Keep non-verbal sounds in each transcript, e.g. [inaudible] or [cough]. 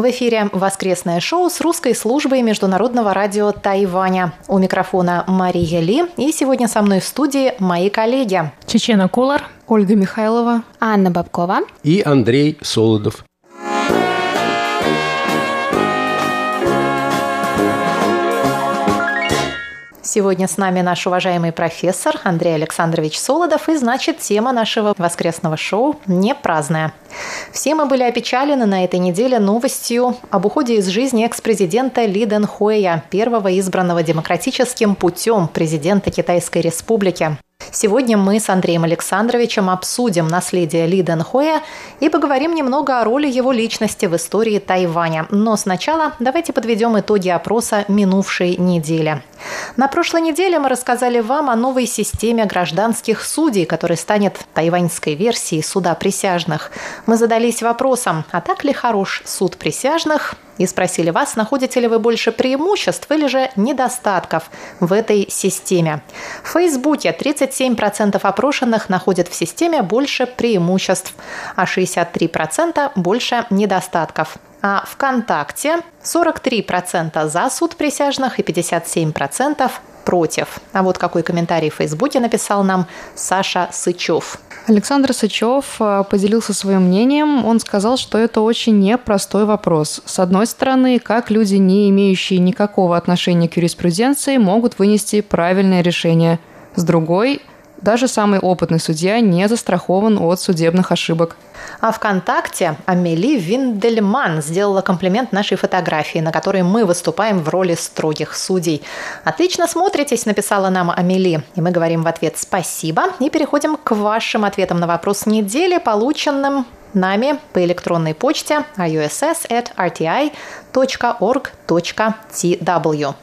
В эфире воскресное шоу с русской службой Международного радио Тайваня. У микрофона Мария Ли. И сегодня со мной в студии мои коллеги. Чечена Кулар. Ольга Михайлова. Анна Бабкова. И Андрей Солодов. Сегодня с нами наш уважаемый профессор Андрей Александрович Солодов, и значит тема нашего воскресного шоу не праздная. Все мы были опечалены на этой неделе новостью об уходе из жизни экс-президента Ли Дэн Хуэя, первого избранного демократическим путем президента Китайской Республики. Сегодня мы с Андреем Александровичем обсудим наследие Ли Дэн Хуэя и поговорим немного о роли его личности в истории Тайваня. Но сначала давайте подведем итоги опроса минувшей недели. На прошлой неделе мы рассказали вам о новой системе гражданских судей, которая станет тайваньской версией суда присяжных. Мы задались вопросом, а так ли хорош суд присяжных? И спросили вас, находите ли вы больше преимуществ или же недостатков в этой системе. В Фейсбуке 37% опрошенных находят в системе больше преимуществ, а 63% больше недостатков. А ВКонтакте 43% за суд присяжных и 57% против. А вот какой комментарий в Фейсбуке написал нам Саша Сычев. Александр Сычев э, поделился своим мнением. Он сказал, что это очень непростой вопрос. С одной стороны, как люди, не имеющие никакого отношения к юриспруденции, могут вынести правильное решение. С другой, даже самый опытный судья не застрахован от судебных ошибок. А ВКонтакте Амели Виндельман сделала комплимент нашей фотографии, на которой мы выступаем в роли строгих судей. «Отлично смотритесь», – написала нам Амели. И мы говорим в ответ «спасибо» и переходим к вашим ответам на вопрос недели, полученным нами по электронной почте iuss@rti.org.tw.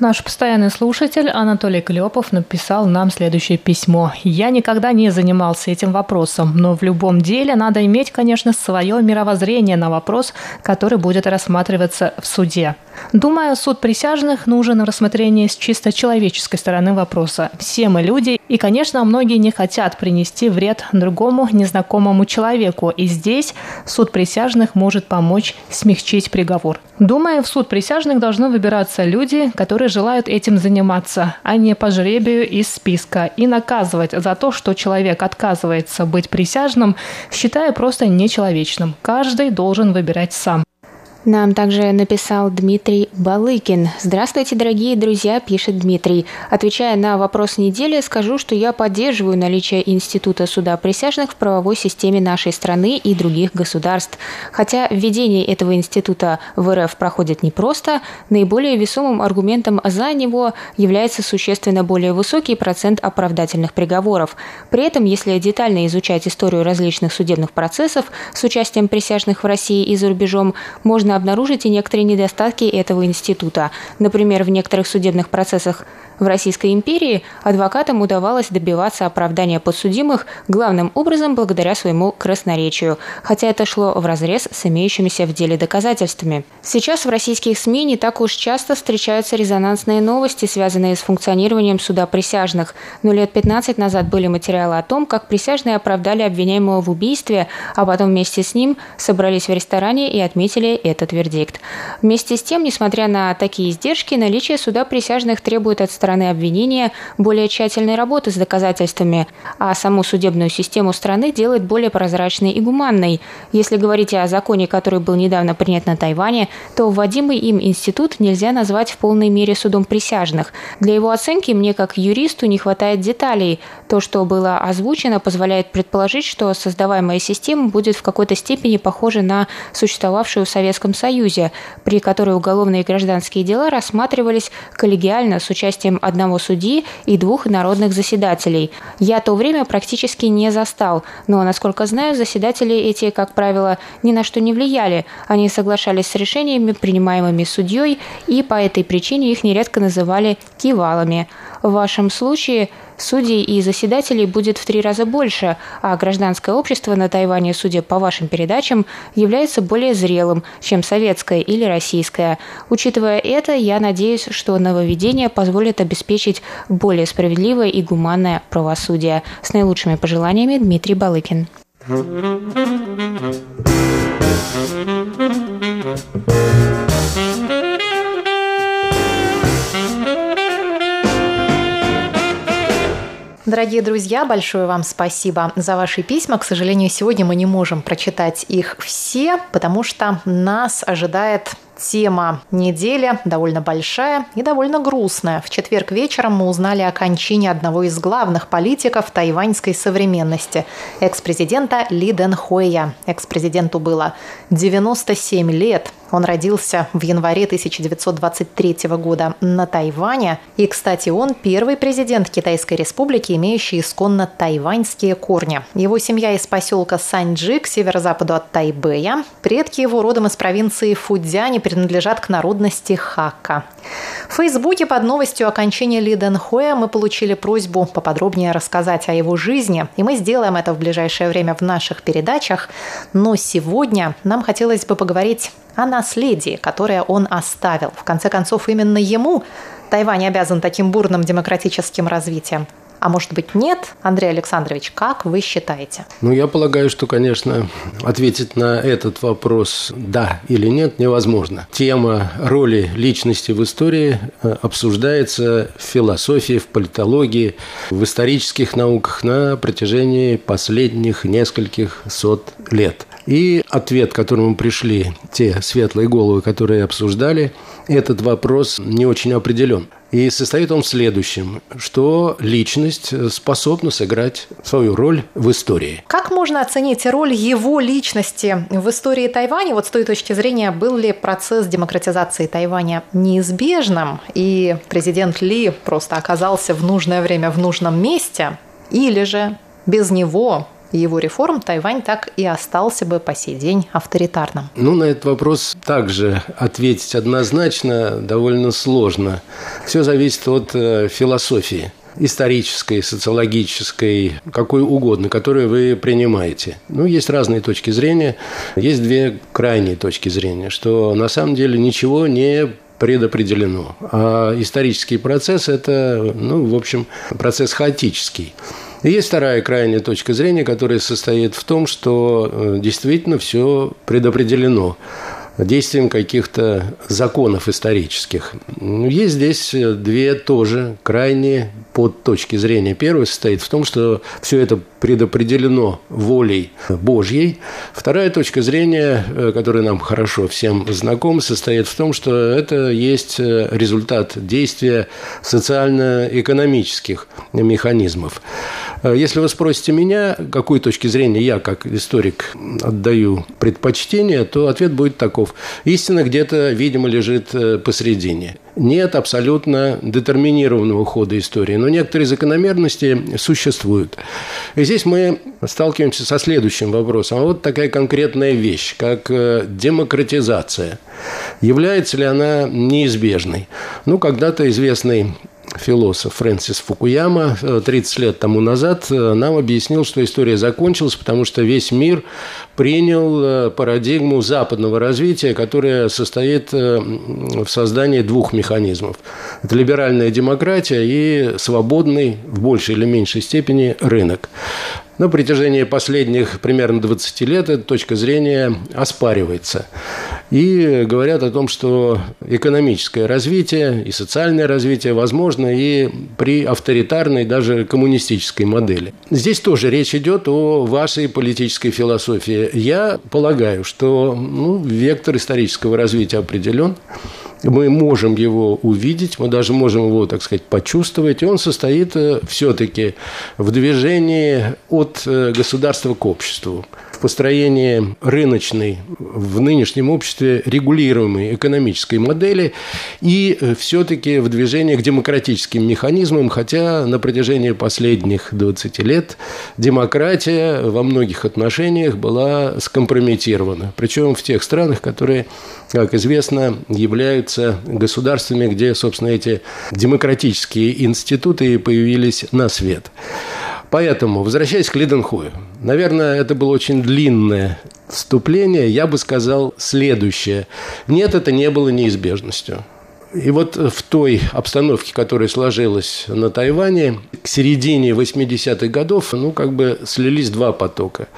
Наш постоянный слушатель Анатолий Клепов написал нам следующее письмо. «Я никогда не занимался этим вопросом, но в любом деле надо иметь, конечно, свое мировоззрение на вопрос, который будет рассматриваться в суде. Думаю, суд присяжных нужен в рассмотрении с чисто человеческой стороны вопроса. Все мы люди, и, конечно, многие не хотят принести вред другому незнакомому человеку, и здесь суд присяжных может помочь смягчить приговор. Думаю, в суд присяжных должны выбираться люди, которые желают этим заниматься, а не по жребию из списка, и наказывать за то, что человек отказывается быть присяжным, считаю просто нечеловечным. Каждый должен выбирать сам. Нам также написал Дмитрий Балыкин. Здравствуйте, дорогие друзья, пишет Дмитрий. Отвечая на вопрос недели, скажу, что я поддерживаю наличие Института суда присяжных в правовой системе нашей страны и других государств. Хотя введение этого института в РФ проходит непросто, наиболее весомым аргументом за него является существенно более высокий процент оправдательных приговоров. При этом, если детально изучать историю различных судебных процессов с участием присяжных в России и за рубежом, можно обнаружить и некоторые недостатки этого института. Например, в некоторых судебных процессах в Российской империи адвокатам удавалось добиваться оправдания подсудимых главным образом благодаря своему красноречию, хотя это шло вразрез с имеющимися в деле доказательствами. Сейчас в российских СМИ не так уж часто встречаются резонансные новости, связанные с функционированием суда присяжных, но лет 15 назад были материалы о том, как присяжные оправдали обвиняемого в убийстве, а потом вместе с ним собрались в ресторане и отметили этот вердикт. Вместе с тем, несмотря на такие издержки, наличие суда присяжных требует от стороны обвинения более тщательной работы с доказательствами, а саму судебную систему страны делает более прозрачной и гуманной. Если говорить о законе, который был недавно принят на Тайване, то вводимый им институт нельзя назвать в полной мере судом присяжных. Для его оценки мне, как юристу, не хватает деталей. То, что было озвучено, позволяет предположить, что создаваемая система будет в какой-то степени похожа на существовавшую в Советском Союзе, при которой уголовные и гражданские дела рассматривались коллегиально с участием одного судьи и двух народных заседателей. Я то время практически не застал, но, насколько знаю, заседатели эти, как правило, ни на что не влияли. Они соглашались с решениями, принимаемыми судьей, и по этой причине их нередко называли кивалами. В вашем случае судей и заседателей будет в три раза больше, а гражданское общество на Тайване, судя по вашим передачам, является более зрелым, чем советское или российское. Учитывая это, я надеюсь, что нововведение позволит обеспечить более справедливое и гуманное правосудие. С наилучшими пожеланиями Дмитрий Балыкин. Дорогие друзья, большое вам спасибо за ваши письма. К сожалению, сегодня мы не можем прочитать их все, потому что нас ожидает Тема недели довольно большая и довольно грустная. В четверг вечером мы узнали о кончине одного из главных политиков тайваньской современности – экс-президента Ли Дэн Хуэя. Экс-президенту было 97 лет. Он родился в январе 1923 года на Тайване. И, кстати, он первый президент Китайской республики, имеющий исконно тайваньские корни. Его семья из поселка Саньджи к северо-западу от Тайбэя. Предки его родом из провинции Фудзянь принадлежат к народности Хака. В Фейсбуке под новостью окончания Ли Дэн Хуэ мы получили просьбу поподробнее рассказать о его жизни, и мы сделаем это в ближайшее время в наших передачах. Но сегодня нам хотелось бы поговорить о наследии, которое он оставил. В конце концов, именно ему Тайвань обязан таким бурным демократическим развитием. А может быть нет? Андрей Александрович, как вы считаете? Ну, я полагаю, что, конечно, ответить на этот вопрос «да» или «нет» невозможно. Тема роли личности в истории э, обсуждается в философии, в политологии, в исторических науках на протяжении последних нескольких сот лет. И ответ, к которому пришли те светлые головы, которые обсуждали этот вопрос, не очень определен. И состоит он в следующем, что личность способна сыграть свою роль в истории. Как можно оценить роль его личности в истории Тайваня? Вот с той точки зрения, был ли процесс демократизации Тайваня неизбежным, и президент Ли просто оказался в нужное время в нужном месте, или же без него его реформ Тайвань так и остался бы по сей день авторитарным? Ну, на этот вопрос также ответить однозначно довольно сложно. Все зависит от э, философии исторической, социологической, какой угодно, которую вы принимаете. Ну, есть разные точки зрения. Есть две крайние точки зрения, что на самом деле ничего не предопределено. А исторический процесс – это, ну, в общем, процесс хаотический. Есть вторая крайняя точка зрения, которая состоит в том, что э, действительно все предопределено действием каких-то законов исторических. Есть здесь две тоже крайние под точки зрения. Первая состоит в том, что все это предопределено волей Божьей. Вторая точка зрения, э, которая нам хорошо всем знакома, состоит в том, что это есть э, результат действия социально-экономических механизмов. Э, если вы спросите меня, какой точки зрения я, как историк, отдаю предпочтение, то ответ будет таков. Истина где-то, видимо, лежит посередине. Нет абсолютно детерминированного хода истории, но некоторые закономерности существуют. И здесь мы сталкиваемся со следующим вопросом. А вот такая конкретная вещь, как э, демократизация. Является ли она неизбежной? Ну, когда-то известный философ Фрэнсис Фукуяма 30 э, лет тому назад э, нам объяснил, что история закончилась, потому что весь мир принял э, парадигму западного развития, которая состоит в создании двух механизмов. Это либеральная демократия и свободный, в большей или меньшей степени, рынок. На протяжении последних примерно 20 лет эта точка зрения оспаривается. И говорят о том, что экономическое развитие и социальное развитие возможно и при авторитарной, даже коммунистической модели. Здесь тоже речь идет о вашей политической философии. Я полагаю, что ну, вектор исторического развития определен мы можем его увидеть, мы даже можем его, так сказать, почувствовать, и он состоит э, все-таки в движении от э, государства к обществу. Построении рыночной в нынешнем обществе регулируемой экономической модели и э, все-таки в движении к демократическим механизмам, хотя на протяжении последних 20 лет демократия во многих отношениях была скомпрометирована. Причем в тех странах, которые, как известно, являются государствами, где, собственно, эти демократические институты появились на свет. Поэтому, возвращаясь к Лиденхою, наверное, это было очень длинное вступление, я бы сказал следующее. Нет, это не было неизбежностью. И вот в той обстановке, которая сложилась на Тайване, к середине 80-х годов, ну, как бы слились два потока.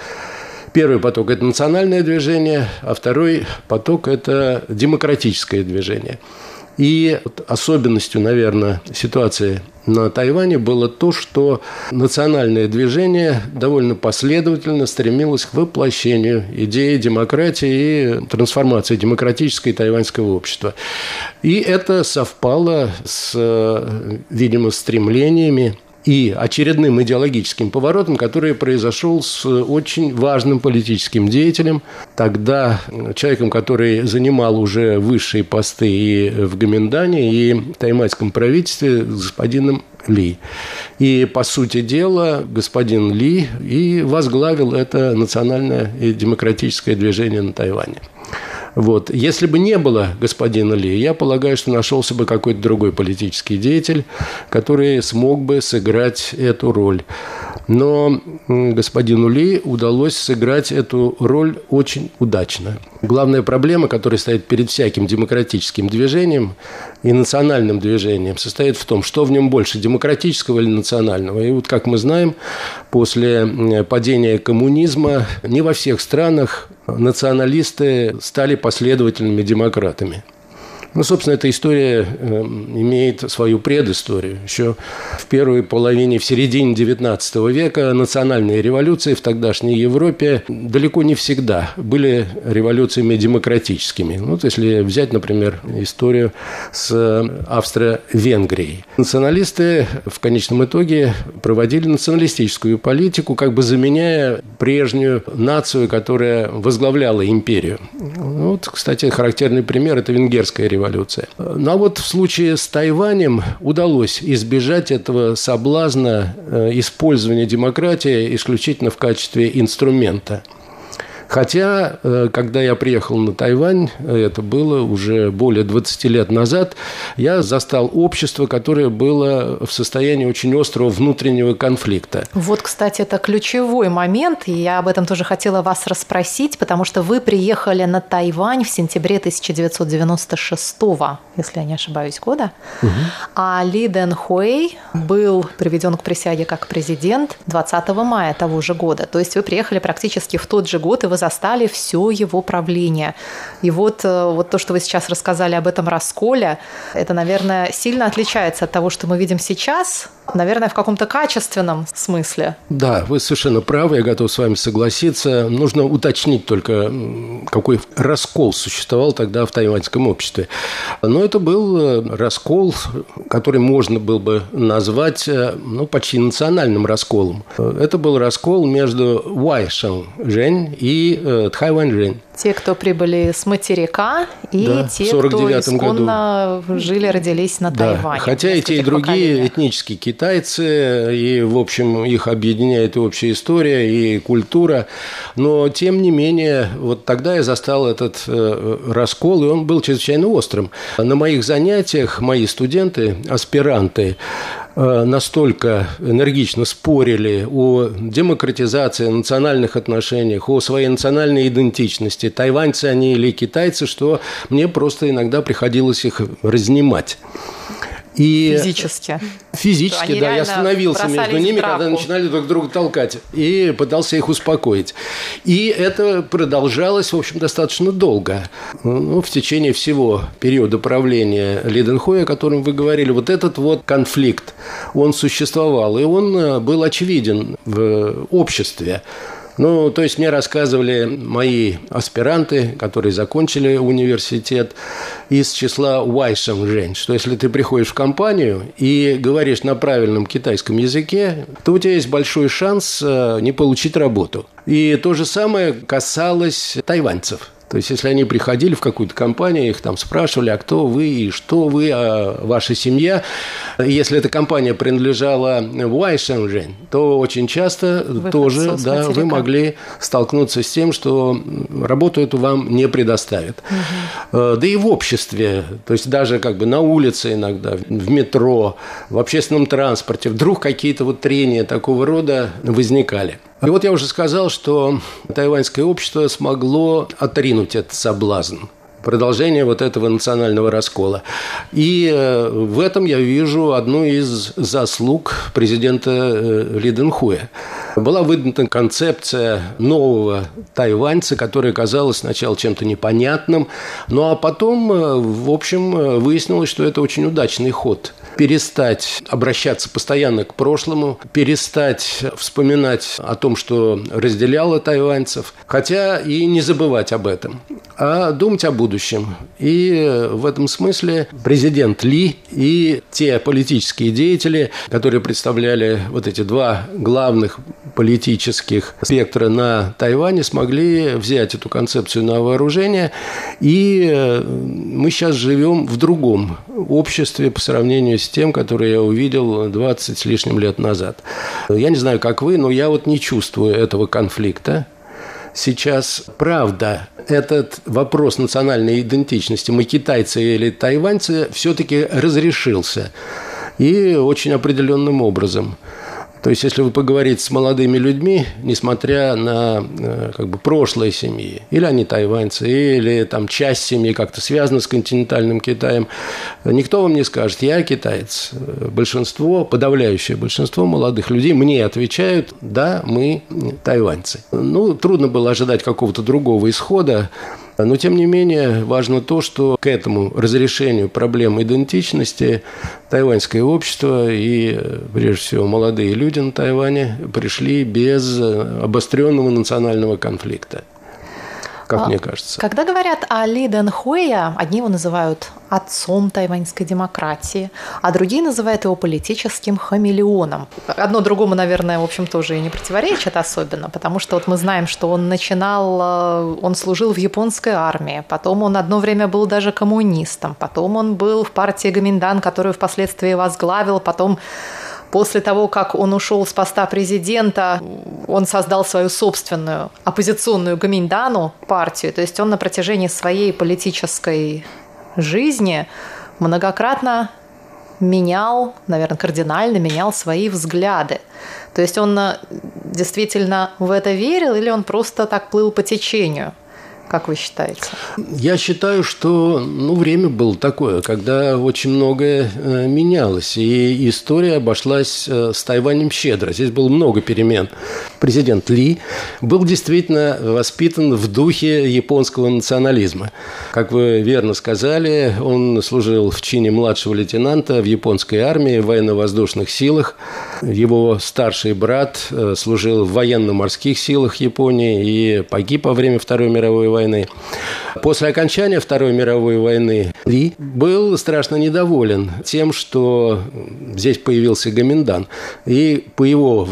Первый поток – это национальное движение, а второй поток – это демократическое движение – и особенностью, наверное, ситуации на Тайване было то, что национальное движение довольно последовательно стремилось к воплощению идеи демократии и трансформации демократического тайваньского общества. И это совпало с, видимо, стремлениями и очередным идеологическим поворотом, который произошел с очень важным политическим деятелем, тогда человеком, который занимал уже высшие посты и в Гоминдане, и в таймайском правительстве, господином ли. И, по сути дела, господин Ли и возглавил это национальное и демократическое движение на Тайване. Вот. Если бы не было господина Ли, я полагаю, что нашелся бы какой-то другой политический деятель, который смог бы сыграть эту роль. Но господину Ли удалось сыграть эту роль очень удачно. Главная проблема, которая стоит перед всяким демократическим движением и национальным движением, состоит в том, что в нем больше, демократического или национального. И вот, как мы знаем, после падения коммунизма не во всех странах националисты стали последовательными демократами. Ну, собственно, эта история э, имеет свою предысторию. Еще в первой половине, в середине XIX века национальные революции в тогдашней Европе далеко не всегда были революциями демократическими. Ну, вот если взять, например, историю с Австро-Венгрией. Националисты в конечном итоге проводили националистическую политику, как бы заменяя прежнюю нацию, которая возглавляла империю. Вот, кстати, характерный пример – это венгерская революция революция. Ну а вот в случае с Тайванем удалось избежать этого соблазна э, использования демократии исключительно в качестве инструмента – Хотя, э, когда я приехал на Тайвань, это было уже более 20 лет назад, я застал общество, которое было в состоянии очень острого внутреннего конфликта. Вот, кстати, это ключевой момент, и я об этом тоже хотела вас расспросить, потому что вы приехали на Тайвань в сентябре 1996 если я не ошибаюсь, года, угу. а Ли Дэн Хуэй был приведен к присяге как президент 20 мая того же года. То есть вы приехали практически в тот же год, и вы застали все его правление. И вот, э, вот то, что вы сейчас рассказали об этом расколе, это, наверное, сильно отличается от того, что мы видим сейчас, наверное, в каком-то качественном смысле. Да, вы совершенно правы, я готов с вами согласиться. Нужно уточнить только, какой раскол существовал тогда в тайваньском обществе. Но это был э, раскол, который можно было бы назвать э, ну, почти национальным расколом. Это был раскол между Уайшан Жень и э, Тхайвань-Жень. Те, кто прибыли с материка, и да, те, кто исконно году. жили, родились на да. Тайване. Хотя и те, и другие этнические китайцы, и, в общем, их объединяет и общая история, и культура. Но, тем не менее, вот тогда я застал этот э, раскол, и он был чрезвычайно острым. На моих занятиях мои студенты, аспиранты, настолько энергично спорили о демократизации, национальных отношениях, о своей национальной идентичности, тайваньцы они или китайцы, что мне просто иногда приходилось их разнимать. И физически. Физически, да. Я остановился между ними, когда начинали друг друга толкать. И пытался их успокоить. И это продолжалось, в общем, достаточно долго. Ну, в течение всего периода правления Лиденхоя, о котором вы говорили, вот этот вот конфликт, он существовал. И он э, был очевиден в обществе. Ну, то есть мне рассказывали мои аспиранты, которые закончили университет, из числа Уайшем Жень, что если ты приходишь в компанию и говоришь на правильном китайском языке, то у тебя есть большой шанс э, не получить работу. И то же самое касалось тайваньцев – то есть, если они приходили в какую-то компанию, их там спрашивали, а кто вы и что вы, а ваша семья. Если эта компания принадлежала Вайшенжень, то очень часто Выход тоже да, вы могли столкнуться с тем, что работу эту вам не предоставят. Угу. Да и в обществе, то есть даже как бы на улице иногда, в метро, в общественном транспорте, вдруг какие-то вот трения такого рода возникали. И вот я уже сказал, что тайваньское общество смогло отринуть этот соблазн продолжение вот этого национального раскола. И э, в этом я вижу одну из заслуг президента э, Ли Дэнхуя. Была выдана концепция нового тайваньца, которая казалась сначала чем-то непонятным, ну а потом, э, в общем, выяснилось, что это очень удачный ход – перестать обращаться постоянно к прошлому, перестать вспоминать о том, что разделяло тайваньцев, хотя и не забывать об этом, а думать о будущем. И в этом смысле президент Ли и те политические деятели, которые представляли вот эти два главных политических спектра на Тайване, смогли взять эту концепцию на вооружение. И мы сейчас живем в другом обществе по сравнению с с тем, который я увидел 20 с лишним лет назад. Я не знаю, как вы, но я вот не чувствую этого конфликта. Сейчас, правда, этот вопрос национальной идентичности, мы китайцы или тайваньцы, все-таки разрешился. И очень определенным образом. То есть, если вы поговорите с молодыми людьми, несмотря на э, как бы, прошлое семьи, или они тайваньцы, или там часть семьи как-то связана с континентальным Китаем, никто вам не скажет, я китаец. Большинство, подавляющее большинство молодых людей мне отвечают, да, мы тайваньцы. Ну, трудно было ожидать какого-то другого исхода. Но, тем не менее, важно то, что к этому разрешению проблем идентичности тайваньское общество и, прежде всего, молодые люди на Тайване пришли без обостренного национального конфликта как а, мне кажется. Когда говорят о Ли Дэн Хуэя, одни его называют отцом тайваньской демократии, а другие называют его политическим хамелеоном. Одно другому, наверное, в общем, тоже и не противоречит особенно, потому что вот мы знаем, что он начинал, э, он служил в японской армии, потом он одно время был даже коммунистом, потом он был в партии Гаминдан, которую впоследствии возглавил, потом После того, как он ушел с поста президента, он создал свою собственную оппозиционную Гаминдану партию. То есть он на протяжении своей политической жизни многократно менял, наверное, кардинально менял свои взгляды. То есть он э, действительно в это верил или он просто так плыл по течению? Как вы считаете? Я считаю, что ну, время было такое, когда очень многое э, менялось. И история обошлась э, с Тайванем щедро. Здесь было много перемен. Президент Ли был действительно воспитан в духе японского национализма. Как вы верно сказали, он служил в чине младшего лейтенанта в японской армии, в военно-воздушных силах. Его старший брат э, служил в военно-морских силах Японии и погиб во время Второй мировой войны. После окончания Второй мировой войны Ли был страшно недоволен тем, что здесь появился Гоминдан. И по его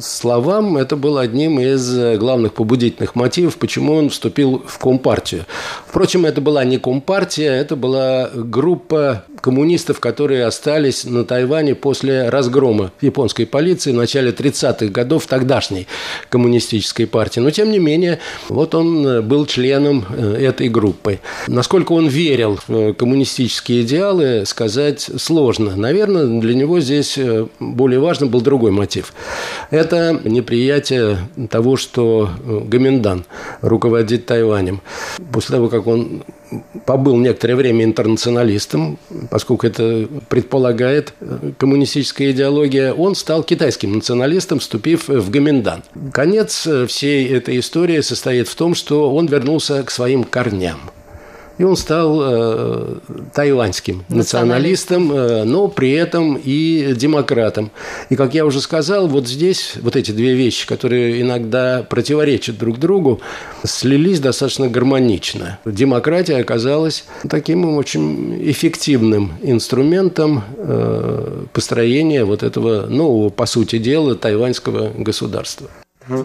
словам, это было одним из главных побудительных мотивов, почему он вступил в Компартию. Впрочем, это была не Компартия, это была группа коммунистов, которые остались на Тайване после разгрома японской полиции в начале 30-х годов тогдашней коммунистической партии. Но, тем не менее, вот он был членом э, этой группы. Насколько он верил в коммунистические идеалы, сказать сложно. Наверное, для него здесь э, более важным был другой мотив. Это неприятие того, что э, Гоминдан руководит Тайванем. После того, как он побыл некоторое время интернационалистом, поскольку это предполагает коммунистическая идеология, он стал китайским националистом, вступив в Гоминдан. Конец всей этой истории состоит в том, что он вернулся к своим корням. И он стал э, тайваньским националистом, э, но при этом и демократом. И, как я уже сказал, вот здесь вот эти две вещи, которые иногда противоречат друг другу, слились достаточно гармонично. Демократия оказалась таким очень эффективным инструментом э, построения вот этого нового, по сути дела, тайваньского государства. Что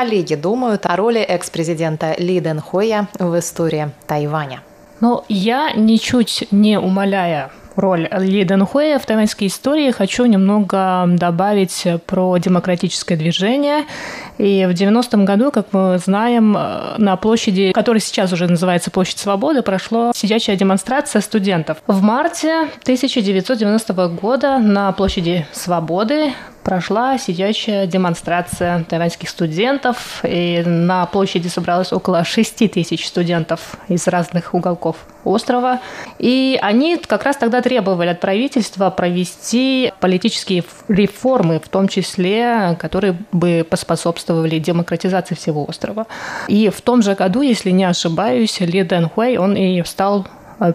коллеги думают о роли экс-президента Ли Дэн Хоя в истории Тайваня? Но я, ничуть не умаляя роль Ли Дэнхуэя в тайваньской истории, хочу немного добавить про демократическое движение. И в 90-м году, как мы знаем, на площади, которая сейчас уже называется Площадь Свободы, прошла сидячая демонстрация студентов. В марте 1990 года на площади Свободы прошла сидячая демонстрация тайваньских студентов, и на площади собралось около 6 тысяч студентов из разных уголков острова. И они как раз тогда требовали от правительства провести политические реформы, в том числе, которые бы поспособствовали демократизации всего острова. И в том же году, если не ошибаюсь, Ли Дэн Хуэй, он и стал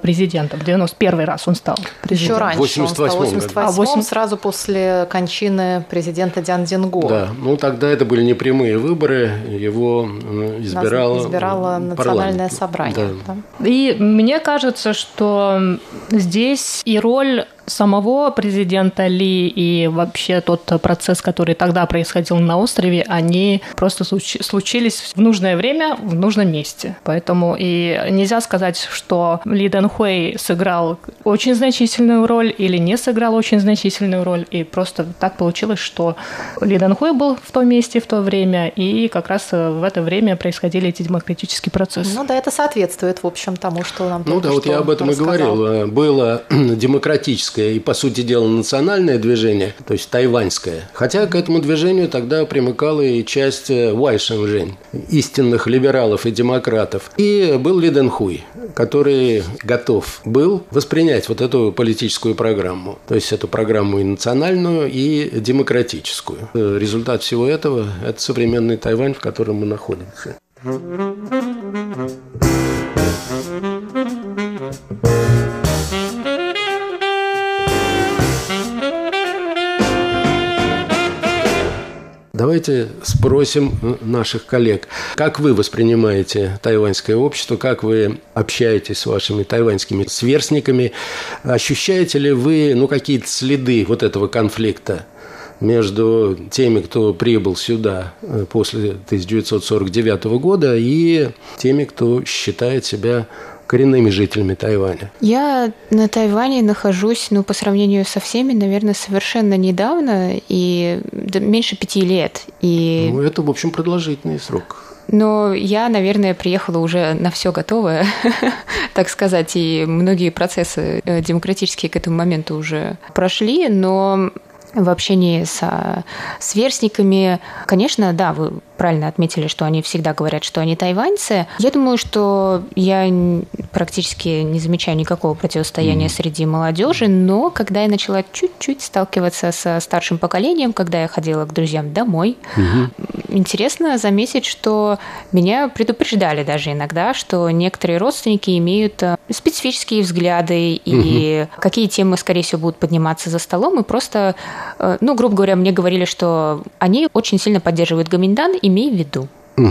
президентом. В 91 раз он стал президентом. Еще раньше 88 он стал. 88 а, 8... сразу после кончины президента Дян Динго. Да, ну тогда это были непрямые выборы, его э, избирало, избирало национальное собрание. Да. Да. И мне кажется, что здесь и роль самого президента Ли и вообще тот процесс, который тогда происходил на острове, они просто случились в нужное время, в нужном месте. Поэтому и нельзя сказать, что Ли Дэн Хуэй сыграл очень значительную роль или не сыграл очень значительную роль. И просто так получилось, что Ли Дэн Хуэй был в том месте в то время, и как раз в это время происходили эти демократические процессы. Ну да, это соответствует, в общем, тому, что нам Ну да, вот я об этом рассказал. и говорил. Было [clears throat] демократическое тайваньское и, по сути дела, национальное движение, то есть тайваньское. Хотя к этому движению тогда примыкала и часть э, Вайшенжень, истинных либералов и демократов. И был Ли Дэн Хуй, который готов был воспринять вот эту политическую программу. То есть эту программу и национальную, и демократическую. Результат всего этого – это современный Тайвань, в котором мы находимся. Давайте спросим наших коллег, как вы воспринимаете тайваньское общество, как вы общаетесь с вашими тайваньскими сверстниками, ощущаете ли вы ну, какие-то следы вот этого конфликта? между теми, кто прибыл сюда э, после 1949 года, и теми, кто считает себя коренными жителями Тайваня? Я на Тайване нахожусь, ну, по сравнению со всеми, наверное, совершенно недавно и меньше пяти лет. И... Ну, это, в общем, продолжительный срок. Но я, наверное, приехала уже на все готовое, [laughs] так сказать, и многие процессы э, демократические к этому моменту уже прошли, но в общении с сверстниками. Конечно, да, вы правильно отметили, что они всегда говорят, что они тайваньцы. Я думаю, что я практически не замечаю никакого противостояния mm. среди молодежи, но когда я начала чуть-чуть сталкиваться со старшим поколением, когда я ходила к друзьям домой, mm-hmm. интересно заметить, что меня предупреждали даже иногда, что некоторые родственники имеют э, специфические взгляды и mm-hmm. какие темы, скорее всего, будут подниматься за столом, и просто, э, ну, грубо говоря, мне говорили, что они очень сильно поддерживают Гоминдан, имей в виду. Угу,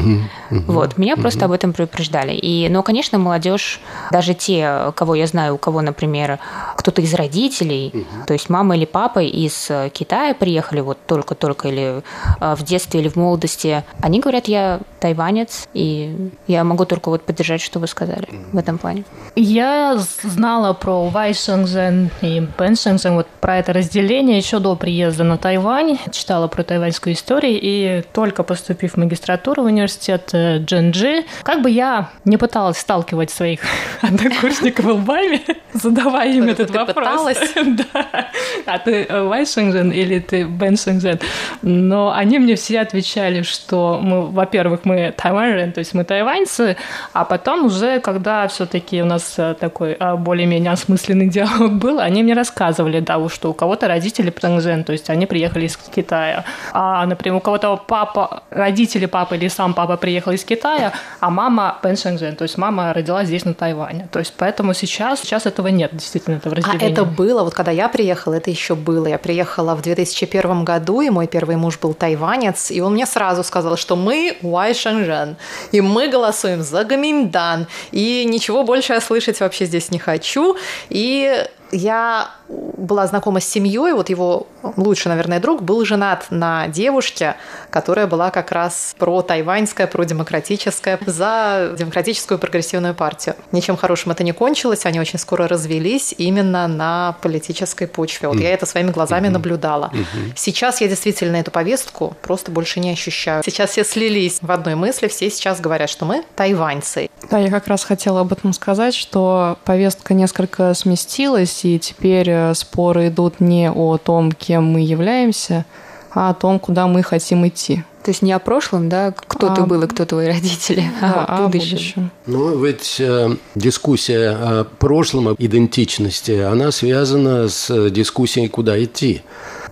угу, вот, меня угу. просто об этом предупреждали. И, но, конечно, молодежь, даже те, кого я знаю, у кого, например, кто-то из родителей, угу. то есть мама или папа из Китая приехали вот только-только или э, в детстве или в молодости, они говорят, я тайванец, и я могу только вот поддержать, что вы сказали в этом плане. Я знала про Вайшензен и Беншензен, вот про это разделение еще до приезда на Тайвань, читала про тайваньскую историю, и только поступив в магистратуру в университет, Джинджи. Как бы я не пыталась сталкивать своих [laughs] однокурсников лбами, [laughs] задавая им этот вопрос. [laughs] Да. А ты Вай Шэньчжэн или ты Бен Шэньчжэн? Но они мне все отвечали, что мы, во-первых, мы тайваньцы, то есть мы тайваньцы, а потом уже, когда все-таки у нас э, такой э, более-менее осмысленный диалог был, они мне рассказывали, да, что у кого-то родители Пангжен, то есть они приехали из Китая. А, например, у кого-то папа, родители папы или сам папа приехал из Китая, а мама Шэньчжэн, то есть мама родилась здесь, на Тайване. То есть поэтому сейчас, сейчас этого нет, действительно, этого разделения. А это было, вот когда я приехала, это еще было. Я приехала в 2001 году, и мой первый муж был тайванец, и он мне сразу сказал, что мы Уай Шэньчжэн, и мы голосуем за Гаминдан, и ничего больше я слышать вообще здесь не хочу. И я была знакома с семьей, вот его лучший, наверное, друг был женат на девушке, которая была как раз про-тайваньская, про-демократическая, за демократическую прогрессивную партию. Ничем хорошим это не кончилось, они очень скоро развелись именно на политической почве. Вот я это своими глазами наблюдала. Сейчас я действительно эту повестку просто больше не ощущаю. Сейчас все слились в одной мысли, все сейчас говорят, что мы тайваньцы. Да, я как раз хотела об этом сказать, что повестка несколько сместилась, и теперь э, споры идут не о том, кем мы являемся, а о том, куда мы хотим идти. То есть не о прошлом, да, кто а, ты был и кто твои родители, [laughs] да, а о будущем. будущем. Ну, ведь э, дискуссия о прошлом, о идентичности, она связана с дискуссией, куда идти.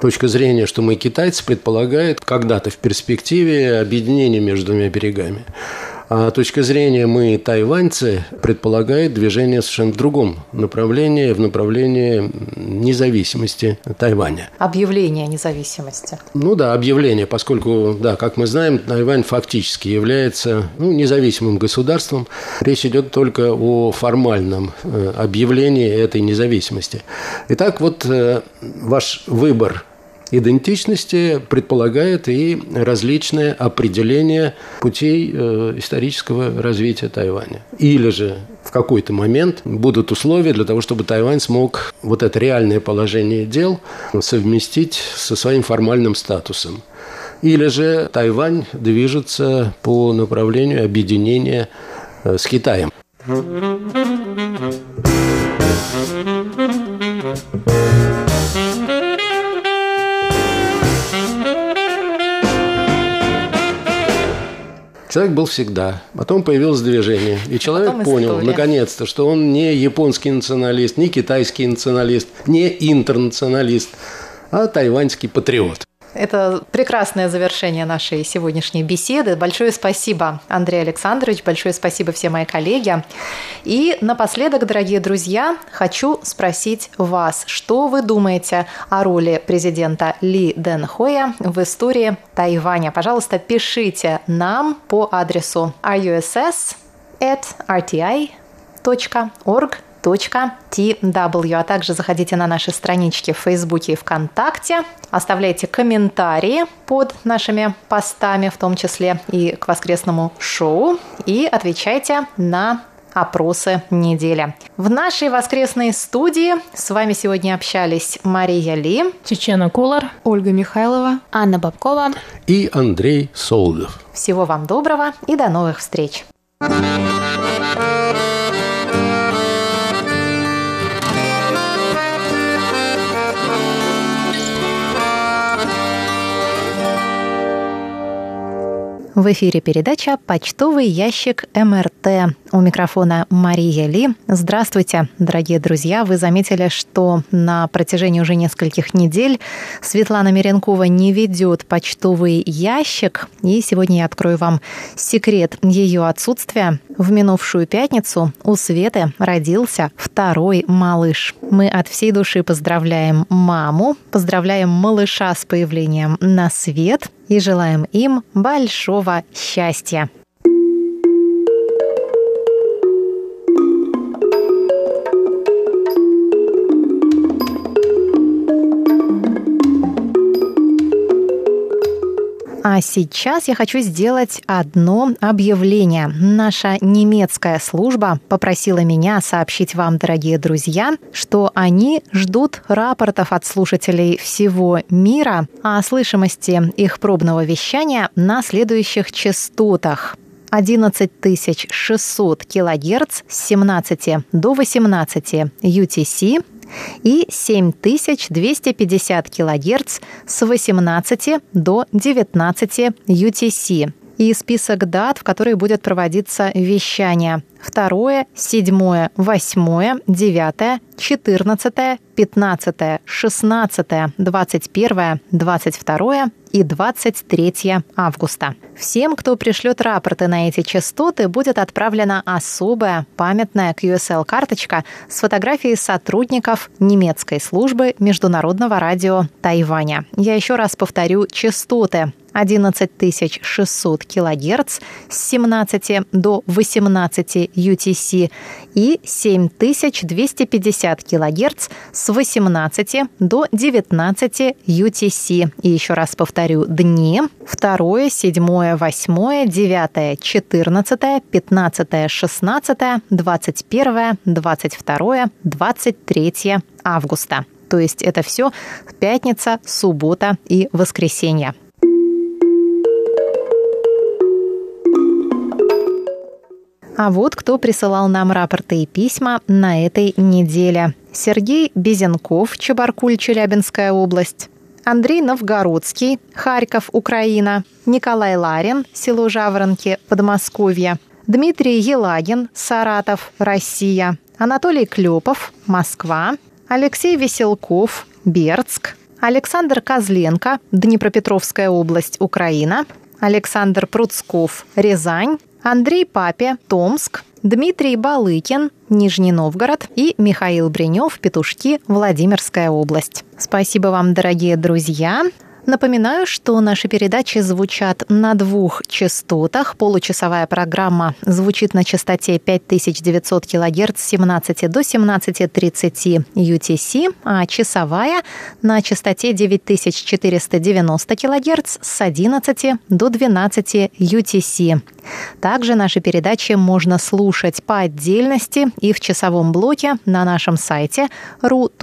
Точка зрения, что мы китайцы, предполагает когда-то в перспективе объединение между двумя берегами. А точка зрения «мы тайваньцы» предполагает движение совершенно в другом направлении, в направлении независимости Тайваня. Объявление независимости. Ну да, объявление, поскольку, да, как мы знаем, Тайвань фактически является ну, независимым государством. Речь идет только о формальном э, объявлении этой независимости. Итак, вот э, ваш выбор идентичности предполагает и различные определения путей э, исторического развития Тайваня. Или же в какой-то момент будут условия для того, чтобы Тайвань смог вот это реальное положение дел совместить со своим формальным статусом. Или же Тайвань движется по направлению объединения э, с Китаем. Человек был всегда. Потом появилось движение. И человек Потом понял, наконец-то, что он не японский националист, не китайский националист, не интернационалист, а тайваньский патриот. Это прекрасное завершение нашей сегодняшней беседы. Большое спасибо, Андрей Александрович, большое спасибо всем мои коллеги. И напоследок, дорогие друзья, хочу спросить вас, что вы думаете о роли президента Ли Дэн Хоя в истории Тайваня? Пожалуйста, пишите нам по адресу russ@rti.org tw, а также заходите на наши странички в Фейсбуке и ВКонтакте, оставляйте комментарии под нашими постами, в том числе и к воскресному шоу, и отвечайте на опросы недели. В нашей воскресной студии с вами сегодня общались Мария Ли, Чечена Кулар, Ольга Михайлова, Анна Бабкова и Андрей Солдов. Всего вам доброго и до новых встреч! В эфире передача «Почтовый ящик МРТ». У микрофона Мария Ли. Здравствуйте, дорогие друзья. Вы заметили, что на протяжении уже нескольких недель Светлана Миренкова не ведет почтовый ящик. И сегодня я открою вам секрет ее отсутствия. В минувшую пятницу у Светы родился второй малыш. Мы от всей души поздравляем маму, поздравляем малыша с появлением на свет – и желаем им большого счастья. А сейчас я хочу сделать одно объявление. Наша немецкая служба попросила меня сообщить вам, дорогие друзья, что они ждут рапортов от слушателей всего мира о слышимости их пробного вещания на следующих частотах. 11600 кГц с 17 до 18 UTC и 7250 кГц с 18 до 19 UTC и список дат, в которые будет проводиться вещание. Второе, седьмое, восьмое, девятое, четырнадцатое, пятнадцатое, шестнадцатое, двадцать первое, двадцать второе и 23 августа. Всем, кто пришлет рапорты на эти частоты, будет отправлена особая памятная QSL-карточка с фотографией сотрудников немецкой службы Международного радио Тайваня. Я еще раз повторю частоты 11600 кГц с 17 до 18 UTC и 7250 кГц с 18 до 19 UTC. И еще раз повторю, дни 2, 7, 8, 9, 14, 15, 16, 21, 22, 23 августа. То есть это все пятница, суббота и воскресенье. А вот кто присылал нам рапорты и письма на этой неделе. Сергей Безенков, Чебаркуль, Челябинская область. Андрей Новгородский, Харьков, Украина. Николай Ларин, село Жаворонки, Подмосковье. Дмитрий Елагин, Саратов, Россия. Анатолий Клепов, Москва. Алексей Веселков, Бердск. Александр Козленко, Днепропетровская область, Украина. Александр Пруцков, Рязань. Андрей Папе, Томск, Дмитрий Балыкин, Нижний Новгород и Михаил Бренев, Петушки, Владимирская область. Спасибо вам, дорогие друзья. Напоминаю, что наши передачи звучат на двух частотах. Получасовая программа звучит на частоте 5900 кГц с 17 до 17.30 UTC, а часовая на частоте 9490 кГц с 11 до 12 UTC. Также наши передачи можно слушать по отдельности и в часовом блоке на нашем сайте ru.rti.org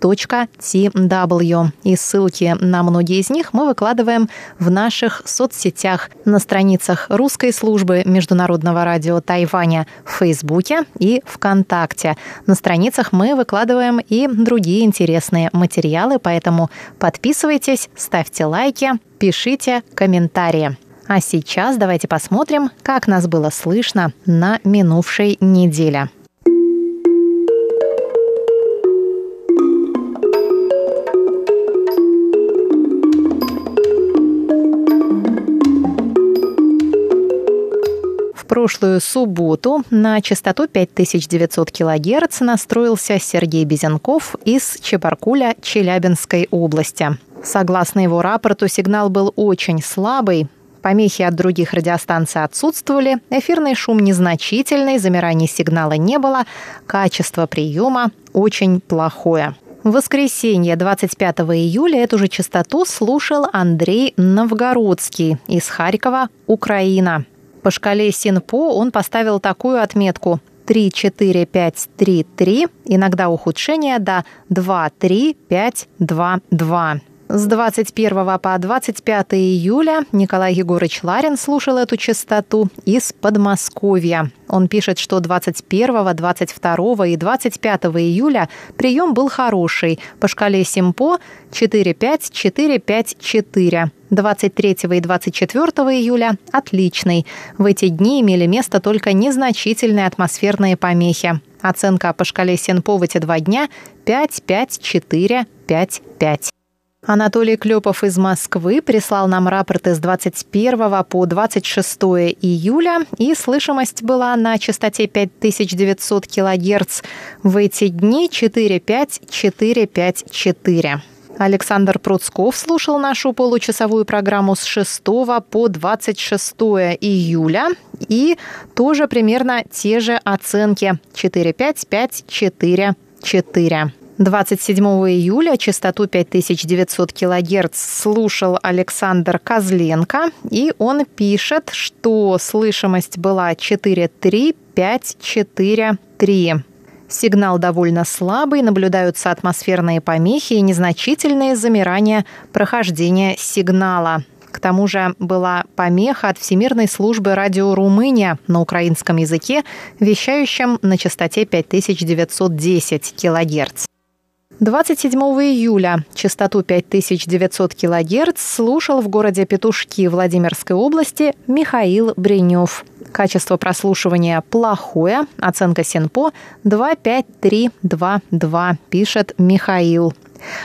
tw. И ссылки на многие из них мы выкладываем в наших соцсетях на страницах русской службы Международного радио Тайваня в Фейсбуке и ВКонтакте. На страницах мы выкладываем и другие интересные материалы, поэтому подписывайтесь, ставьте лайки, пишите комментарии. А сейчас давайте посмотрим, как нас было слышно на минувшей неделе. Прошлую субботу на частоту 5900 кГц настроился Сергей Безенков из Чебаркуля Челябинской области. Согласно его рапорту, сигнал был очень слабый, Помехи от других радиостанций отсутствовали, эфирный шум незначительный, замираний сигнала не было, качество приема очень плохое. В воскресенье 25 июля эту же частоту слушал Андрей Новгородский из Харькова, Украина. По шкале СИНПО он поставил такую отметку. 3, 4, 5, 3, 3, иногда ухудшение до 2, 3, 5, 2, 2. С 21 по 25 июля Николай Егорович Ларин слушал эту частоту из Подмосковья. Он пишет, что 21, 22 и 25 июля прием был хороший. По шкале Симпо 4-5, 4-5, 4. 23 и 24 июля – отличный. В эти дни имели место только незначительные атмосферные помехи. Оценка по шкале Синпо в эти два дня – 5, 5, 4, 5, 5. Анатолий Клепов из Москвы прислал нам рапорты с 21 по 26 июля, и слышимость была на частоте 5900 кГц. В эти дни 45454. Александр Пруцков слушал нашу получасовую программу с 6 по 26 июля. И тоже примерно те же оценки 45544. 27 июля частоту 5900 кГц слушал Александр Козленко, и он пишет, что слышимость была 4-3-5-4-3. Сигнал довольно слабый, наблюдаются атмосферные помехи и незначительные замирания прохождения сигнала. К тому же была помеха от Всемирной службы радио Румыния на украинском языке, вещающем на частоте 5910 кГц. 27 июля частоту 5900 кГц слушал в городе Петушки Владимирской области Михаил Бренев. Качество прослушивания плохое, оценка Синпо 25322, пишет Михаил.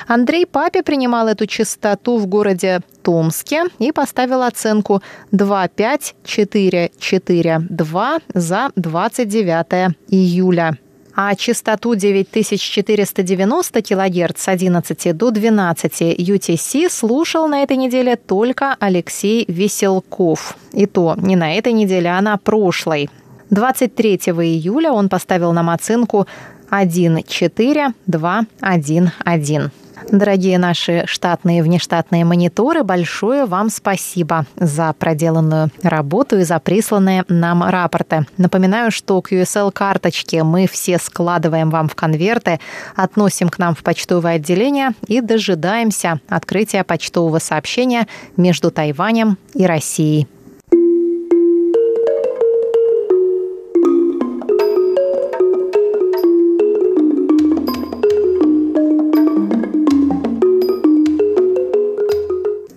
Андрей Папе принимал эту частоту в городе Томске и поставил оценку 25442 за 29 июля а частоту 9490 кГц с 11 до 12 UTC слушал на этой неделе только Алексей Веселков. И то не на этой неделе, а на прошлой. 23 июля он поставил нам оценку 14211. Дорогие наши штатные и внештатные мониторы, большое вам спасибо за проделанную работу и за присланные нам рапорты. Напоминаю, что QSL-карточки мы все складываем вам в конверты, относим к нам в почтовое отделение и дожидаемся открытия почтового сообщения между Тайванем и Россией.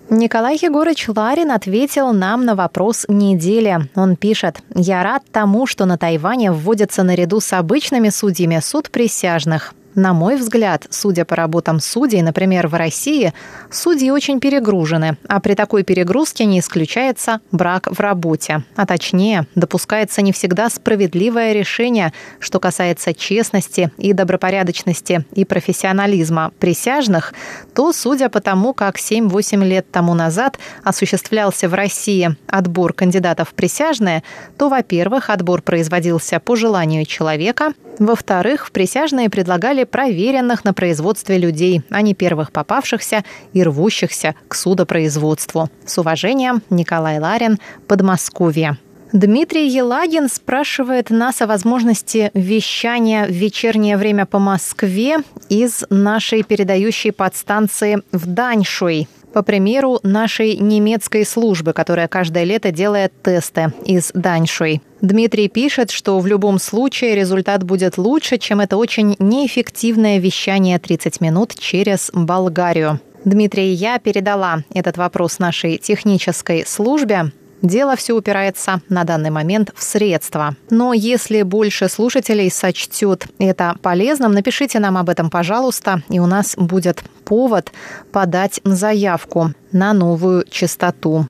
Николай Егорович Ларин ответил нам на вопрос недели. Он пишет, «Я рад тому, что на Тайване вводятся наряду с обычными судьями суд присяжных. На мой взгляд, судя по работам судей, например, в России, судьи очень перегружены, а при такой перегрузке не исключается брак в работе. А точнее, допускается не всегда справедливое решение, что касается честности и добропорядочности и профессионализма присяжных, то, судя по тому, как 7-8 лет тому назад осуществлялся в России отбор кандидатов в присяжные, то, во-первых, отбор производился по желанию человека, во-вторых, в присяжные предлагали проверенных на производстве людей, а не первых попавшихся и рвущихся к судопроизводству. С уважением, Николай Ларин, Подмосковье. Дмитрий Елагин спрашивает нас о возможности вещания в вечернее время по Москве из нашей передающей подстанции в Даньшуй по примеру нашей немецкой службы, которая каждое лето делает тесты из Даньшуй. Дмитрий пишет, что в любом случае результат будет лучше, чем это очень неэффективное вещание 30 минут через Болгарию. Дмитрий, я передала этот вопрос нашей технической службе. Дело все упирается на данный момент в средства. Но если больше слушателей сочтет это полезным, напишите нам об этом, пожалуйста, и у нас будет повод подать заявку на новую частоту.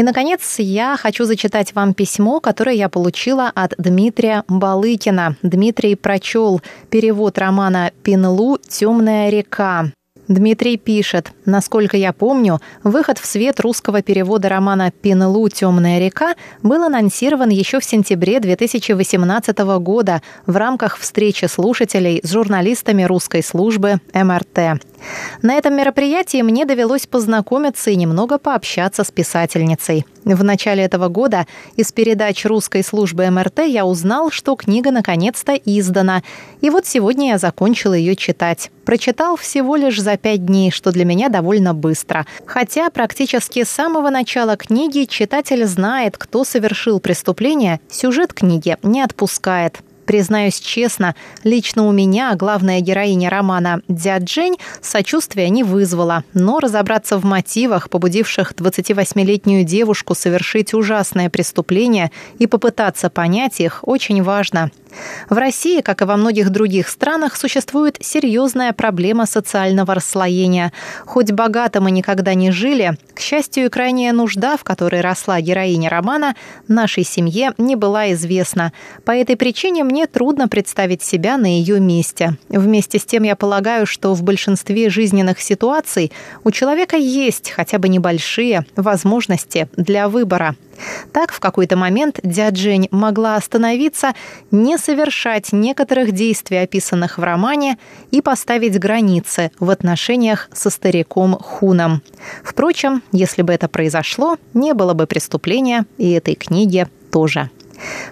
И, наконец, я хочу зачитать вам письмо, которое я получила от Дмитрия Балыкина. Дмитрий прочел перевод романа «Пинлу. Темная река». Дмитрий пишет, насколько я помню, выход в свет русского перевода романа «Пинлу. Темная река» был анонсирован еще в сентябре 2018 года в рамках встречи слушателей с журналистами русской службы МРТ. На этом мероприятии мне довелось познакомиться и немного пообщаться с писательницей. В начале этого года из передач русской службы МРТ я узнал, что книга наконец-то издана. И вот сегодня я закончил ее читать. Прочитал всего лишь за пять дней, что для меня довольно быстро. Хотя практически с самого начала книги читатель знает, кто совершил преступление, сюжет книги не отпускает. Признаюсь честно, лично у меня главная героиня романа Дзяджень сочувствия не вызвала, но разобраться в мотивах, побудивших 28-летнюю девушку совершить ужасное преступление и попытаться понять их, очень важно. В России, как и во многих других странах, существует серьезная проблема социального расслоения. Хоть богато мы никогда не жили, к счастью, и крайняя нужда, в которой росла героиня романа, нашей семье не была известна. По этой причине мне трудно представить себя на ее месте. Вместе с тем я полагаю, что в большинстве жизненных ситуаций у человека есть хотя бы небольшие возможности для выбора. Так, в какой-то момент Дзяджень могла остановиться, не совершать некоторых действий, описанных в романе, и поставить границы в отношениях со стариком Хуном. Впрочем, если бы это произошло, не было бы преступления, и этой книги тоже.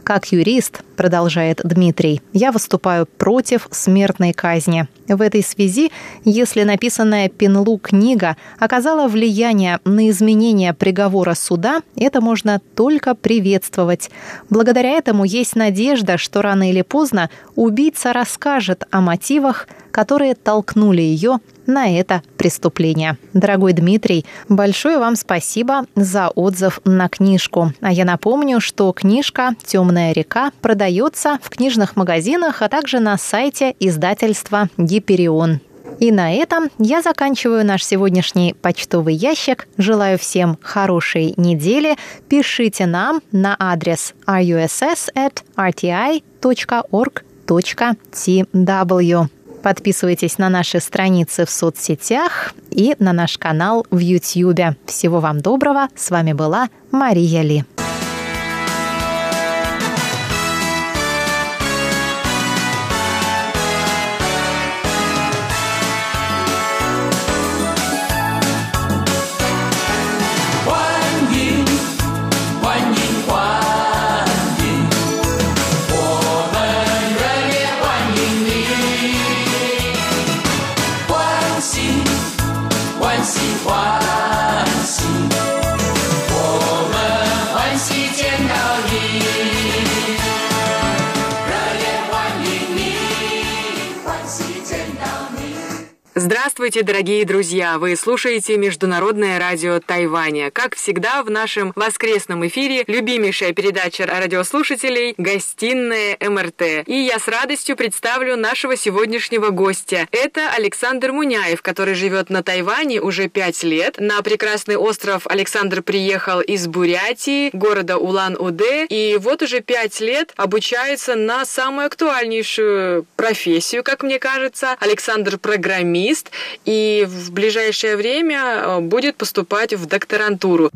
Как юрист, продолжает Дмитрий, я выступаю против смертной казни. В этой связи, если написанная Пинлу книга оказала влияние на изменение приговора суда, это можно только приветствовать. Благодаря этому есть надежда, что рано или поздно убийца расскажет о мотивах, которые толкнули ее на это преступление. Дорогой Дмитрий, большое вам спасибо за отзыв на книжку. А я напомню, что книжка «Темная река» продается в книжных магазинах, а также на сайте издательства «Гиперион». И на этом я заканчиваю наш сегодняшний почтовый ящик. Желаю всем хорошей недели. Пишите нам на адрес russ@rti.org.tw. Подписывайтесь на наши страницы в соцсетях и на наш канал в YouTube. Всего вам доброго. С вами была Мария Ли. Здравствуйте, дорогие друзья! Вы слушаете Международное радио Тайваня. Как всегда, в нашем воскресном эфире любимейшая передача радиослушателей «Гостиная МРТ». И я с радостью представлю нашего сегодняшнего гостя. Это Александр Муняев, который живет на Тайване уже пять лет. На прекрасный остров Александр приехал из Бурятии, города Улан-Удэ, и вот уже пять лет обучается на самую актуальнейшую профессию, как мне кажется. Александр программист, специалист и в ближайшее время э, будет поступать в докторантуру.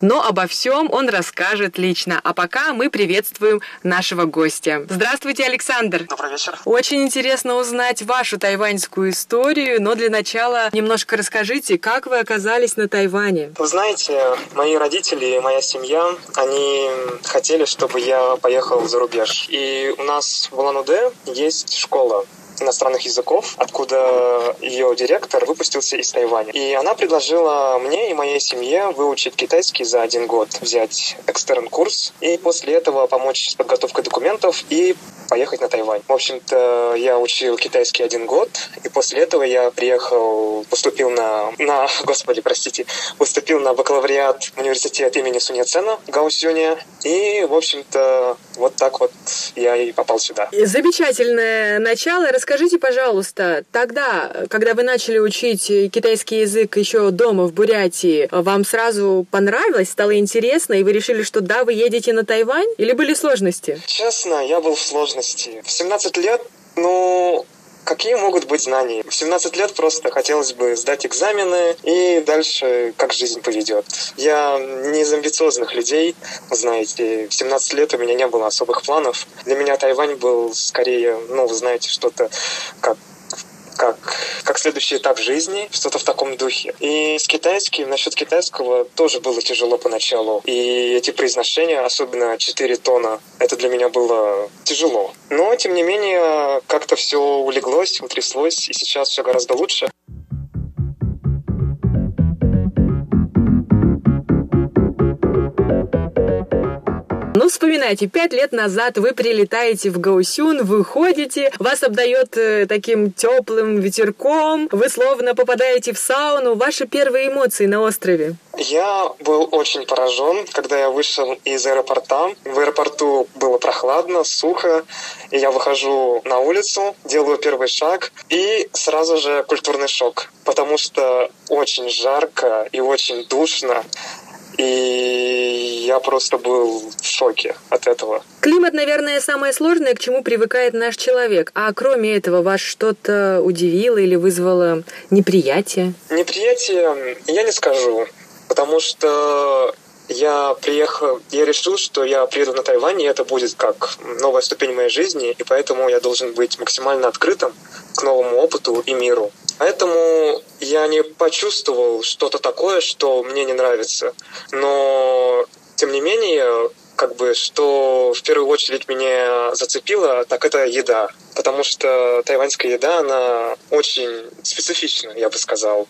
Но обо всем он расскажет лично. А пока мы приветствуем нашего гостя. Здравствуйте, Александр. Добрый вечер. Очень интересно узнать вашу тайваньскую историю, но для начала немножко расскажите, как вы оказались на Тайване. Вы знаете, мои родители, моя семья, они хотели, чтобы я поехал за рубеж. И у нас в Улан-Удэ есть школа иностранных языков, откуда ее директор выпустился из Тайваня. И она предложила мне и моей семье выучить китайский за один год, взять экстерн-курс и после этого помочь с подготовкой документов и поехать на Тайвань. В общем-то, я учил китайский один год, и после этого я приехал, поступил на, на [laughs] господи, простите, поступил на бакалавриат в университет имени Суньяцена в Гаусюне, и, в общем-то, вот так вот я и попал сюда. Замечательное начало. Расскажите, пожалуйста, тогда, когда вы начали учить китайский язык еще дома в Бурятии, вам сразу понравилось, стало интересно, и вы решили, что да, вы едете на Тайвань? Или были сложности? Честно, я был в сложности. В 17 лет, ну, Какие могут быть знания? В 17 лет просто хотелось бы сдать экзамены и дальше как жизнь поведет. Я не из амбициозных людей, знаете. В 17 лет у меня не было особых планов. Для меня Тайвань был скорее, ну, вы знаете, что-то как как, как следующий этап жизни, что-то в таком духе. И с китайским, насчет китайского тоже было тяжело поначалу. И эти произношения, особенно 4 тона, это для меня было тяжело. Но, тем не менее, как-то все улеглось, утряслось, и сейчас все гораздо лучше. Ну, вспоминайте, пять лет назад вы прилетаете в Гаусюн, выходите, вас обдает э, таким теплым ветерком, вы словно попадаете в сауну. Ваши первые эмоции на острове? Я был очень поражен, когда я вышел из аэропорта. В аэропорту было прохладно, сухо, и я выхожу на улицу, делаю первый шаг, и сразу же культурный шок, потому что очень жарко и очень душно. И я просто был в шоке от этого. Климат, наверное, самое сложное, к чему привыкает наш человек. А кроме этого, вас что-то удивило или вызвало неприятие? Неприятие я не скажу, потому что я приехал, я решил, что я приеду на Тайвань, и это будет как новая ступень моей жизни, и поэтому я должен быть максимально открытым к новому опыту и миру. Поэтому я не почувствовал что-то такое, что мне не нравится. Но, тем не менее, как бы, что в первую очередь меня зацепило, так это еда. Потому что тайваньская еда, она очень специфична, я бы сказал.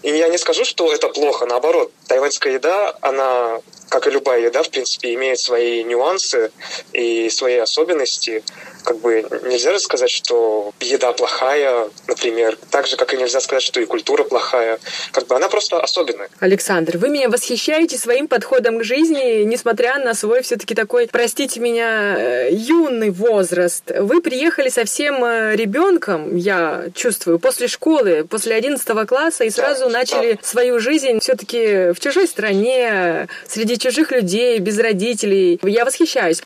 И я не скажу, что это плохо, наоборот. Тайваньская еда, она как и любая еда, в принципе, имеет свои нюансы и свои особенности. Как бы нельзя же сказать, что еда плохая, например, так же, как и нельзя сказать, что и культура плохая. Как бы она просто особенная. Александр, вы меня восхищаете своим подходом к жизни, несмотря на свой все-таки такой, простите меня, э, юный возраст. Вы приехали совсем э, ребенком, я чувствую, после школы, после 11 класса и сразу да, начали да. свою жизнь все-таки в чужой стране, среди чужих людей, без родителей. Я восхищаюсь.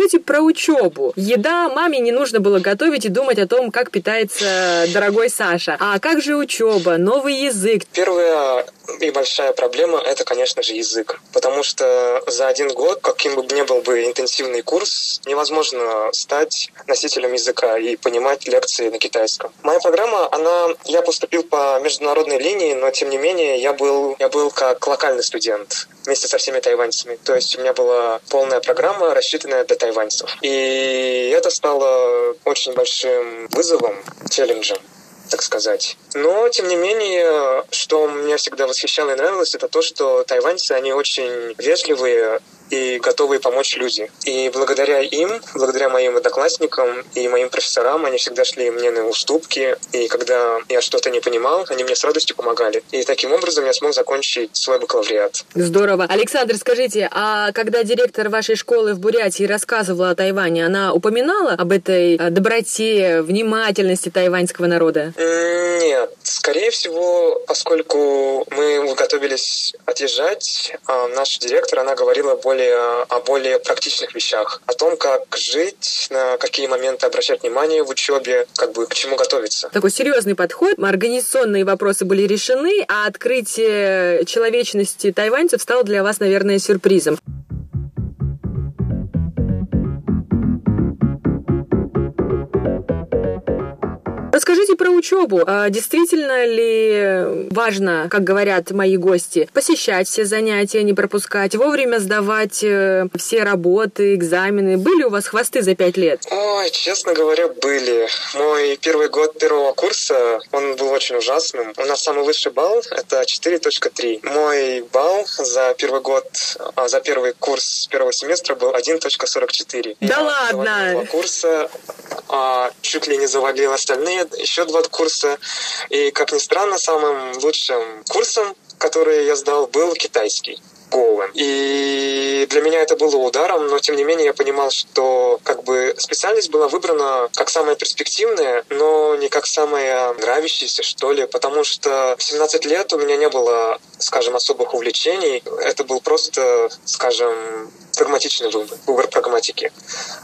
Скажите про учебу. Еда маме не нужно было готовить и думать о том, как питается дорогой Саша. А как же учеба, новый язык? Первая и большая проблема — это, конечно же, язык. Потому что за один год, каким бы ни был бы интенсивный курс, невозможно стать носителем языка и понимать лекции на китайском. Моя программа, она... Я поступил по международной линии, но, тем не менее, я был, я был как локальный студент вместе со всеми тайваньцами. То есть у меня была полная программа, рассчитанная для тайваньцев. И это стало очень большим вызовом, челленджем так сказать. Но, тем не менее, что меня всегда восхищало и нравилось, это то, что тайваньцы, они очень вежливые, и готовые помочь люди. И благодаря им, благодаря моим одноклассникам и моим профессорам, они всегда шли мне на уступки. И когда я что-то не понимал, они мне с радостью помогали. И таким образом я смог закончить свой бакалавриат. Здорово. Александр, скажите, а когда директор вашей школы в Бурятии рассказывала о Тайване, она упоминала об этой э, доброте, внимательности тайваньского народа? Нет. Скорее всего, поскольку мы готовились отъезжать, а наша директор, она говорила более, о более практичных вещах, о том, как жить, на какие моменты обращать внимание в учебе, как бы к чему готовиться. Такой серьезный подход. Организационные вопросы были решены, а открытие человечности тайваньцев стало для вас, наверное, сюрпризом. Расскажите про учебу. А действительно ли важно, как говорят мои гости, посещать все занятия, не пропускать, вовремя сдавать э, все работы, экзамены? Были у вас хвосты за пять лет? Ой, честно говоря, были. Мой первый год первого курса, он был очень ужасным. У нас самый высший балл — это 4.3. Мой балл за первый год, а, за первый курс первого семестра был 1.44. Да Я ладно? курса а, чуть ли не завалил остальные еще два курса. И, как ни странно, самым лучшим курсом, который я сдал, был китайский. Гоуэн. И для меня это было ударом, но тем не менее я понимал, что как бы специальность была выбрана как самая перспективная, но не как самая нравящаяся, что ли, потому что в 17 лет у меня не было, скажем, особых увлечений. Это был просто, скажем, прагматичный выбор, выбор прагматики.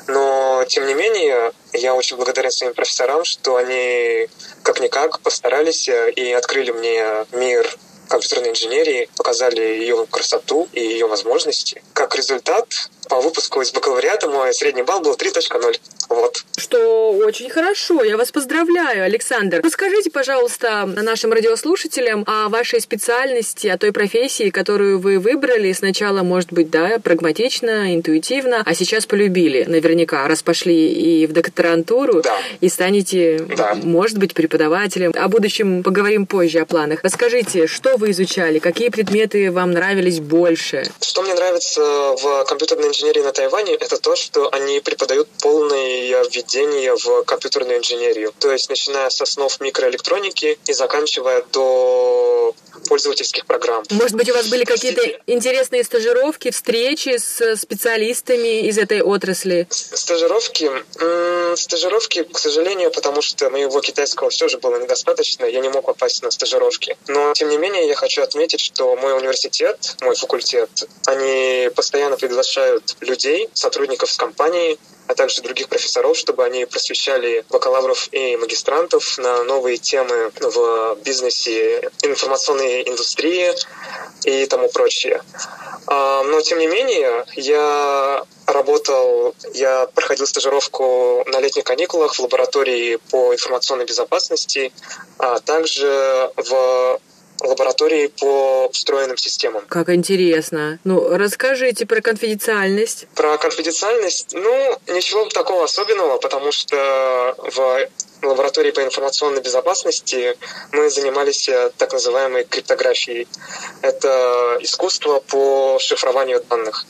Но, тем не менее, я очень благодарен своим профессорам, что они как-никак постарались и открыли мне мир компьютерной инженерии, показали ее красоту и ее возможности. Как результат, по выпуску из бакалавриата мой средний балл был 3.0. Вот. Что очень хорошо. Я вас поздравляю, Александр. Расскажите, пожалуйста, нашим радиослушателям о вашей специальности, о той профессии, которую вы выбрали. Сначала, может быть, да, прагматично, интуитивно, а сейчас полюбили наверняка, раз пошли и в докторантуру, да. и станете, да. может быть, преподавателем. О будущем поговорим позже, о планах. Расскажите, что вы изучали, какие предметы вам нравились больше? Что мне нравится в компьютерной инженерии на Тайване, это то, что они преподают полное введение в компьютерную инженерию. То есть, начиная с основ микроэлектроники и заканчивая до пользовательских программ. Может быть, у вас были какие-то интересные стажировки, встречи с специалистами из этой отрасли? Стажировки? Стажировки, к сожалению, потому что моего китайского все же было недостаточно, я не мог попасть на стажировки. Но, тем не менее, я хочу отметить, что мой университет, мой факультет, они постоянно приглашают людей, сотрудников с компании, а также других профессоров, чтобы они просвещали бакалавров и магистрантов на новые темы в бизнесе информационной индустрии и тому прочее. А, но, тем не менее, я работал, я проходил стажировку на летних каникулах в лаборатории по информационной безопасности, а также в лаборатории по встроенным системам. Как интересно. Ну, расскажите про конфиденциальность. Про конфиденциальность, ну, ничего такого особенного, потому что в лаборатории по информационной безопасности мы занимались э, так называемой криптографией. Это искусство по шифрованию данных.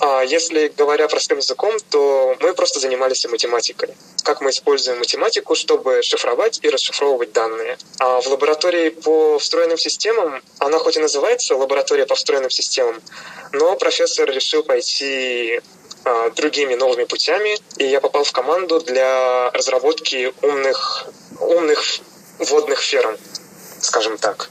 А если говоря простым языком, то мы просто занимались математикой. Как мы используем математику, чтобы шифровать и расшифровывать данные. А в лаборатории по встроенным системам, она хоть и называется лаборатория по встроенным системам, но профессор решил пойти а, другими новыми путями, и я попал в команду для разработки умных, умных водных ферм, скажем так.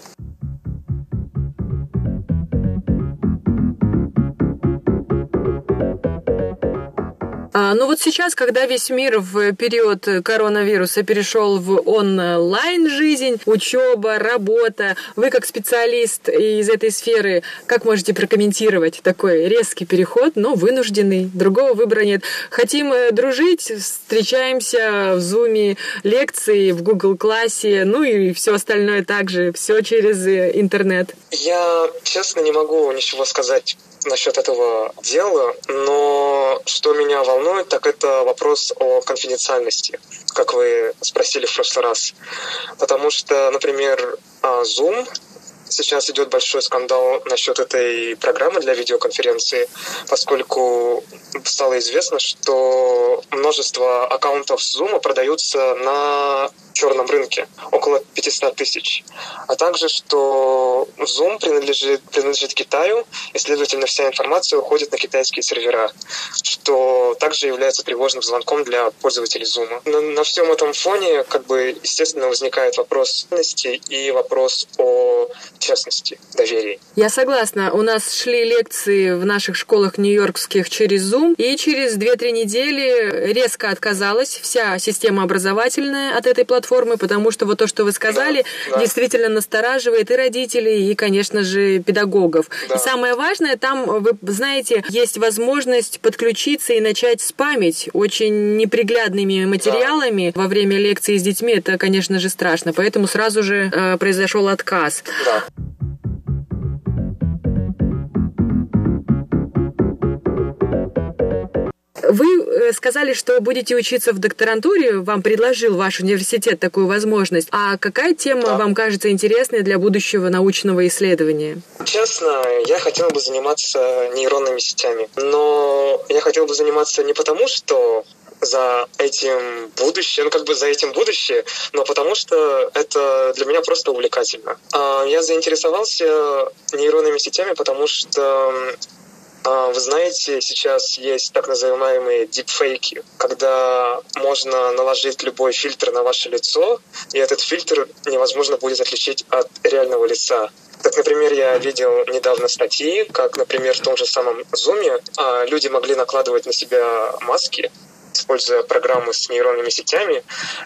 А, ну вот сейчас, когда весь мир в период коронавируса перешел в онлайн жизнь, учеба, работа, вы как специалист из этой сферы, как можете прокомментировать такой резкий переход, но вынужденный, другого выбора нет. Хотим э, дружить, встречаемся в зуме, лекции, в Google классе, ну и все остальное также, все через э, интернет. Я честно не могу ничего сказать насчет этого дела, но что меня волнует, так это вопрос о конфиденциальности, как вы спросили в прошлый раз. Потому что, например, а, Zoom сейчас идет большой скандал насчет этой программы для видеоконференции, поскольку стало известно, что множество аккаунтов Zoom продаются на черном рынке, около 500 тысяч. А также, что Zoom принадлежит, принадлежит Китаю, и, следовательно, вся информация уходит на китайские сервера, что также является тревожным звонком для пользователей Zoom. На, на всем этом фоне, как бы, естественно, возникает вопрос и вопрос о честности, доверии. Я согласна. У нас шли лекции в наших школах нью-йоркских через Zoom, и через 2-3 недели резко отказалась вся система образовательная от этой платформы, потому что вот то, что вы сказали, да, да. действительно настораживает и родителей, и, конечно же, педагогов. Да. И самое важное, там, вы знаете, есть возможность подключиться и начать спамить очень неприглядными материалами да. во время лекции с детьми. Это, конечно же, страшно. Поэтому сразу же э, произошел отказ. Да. Вы э, сказали, что будете учиться в докторантуре, вам предложил ваш университет такую возможность. А какая тема да. вам кажется интересной для будущего научного исследования? Честно, я хотел бы заниматься нейронными сетями. Но я хотел бы заниматься не потому, что за этим будущее, ну как бы за этим будущее, но потому что это для меня просто увлекательно. А, я заинтересовался нейронными сетями, потому что а, вы знаете, сейчас есть так называемые дипфейки, когда можно наложить любой фильтр на ваше лицо, и этот фильтр невозможно будет отличить от реального лица. Так, например, я видел недавно статьи, как, например, в том же самом Zoom а, люди могли накладывать на себя маски, используя программы с нейронными сетями,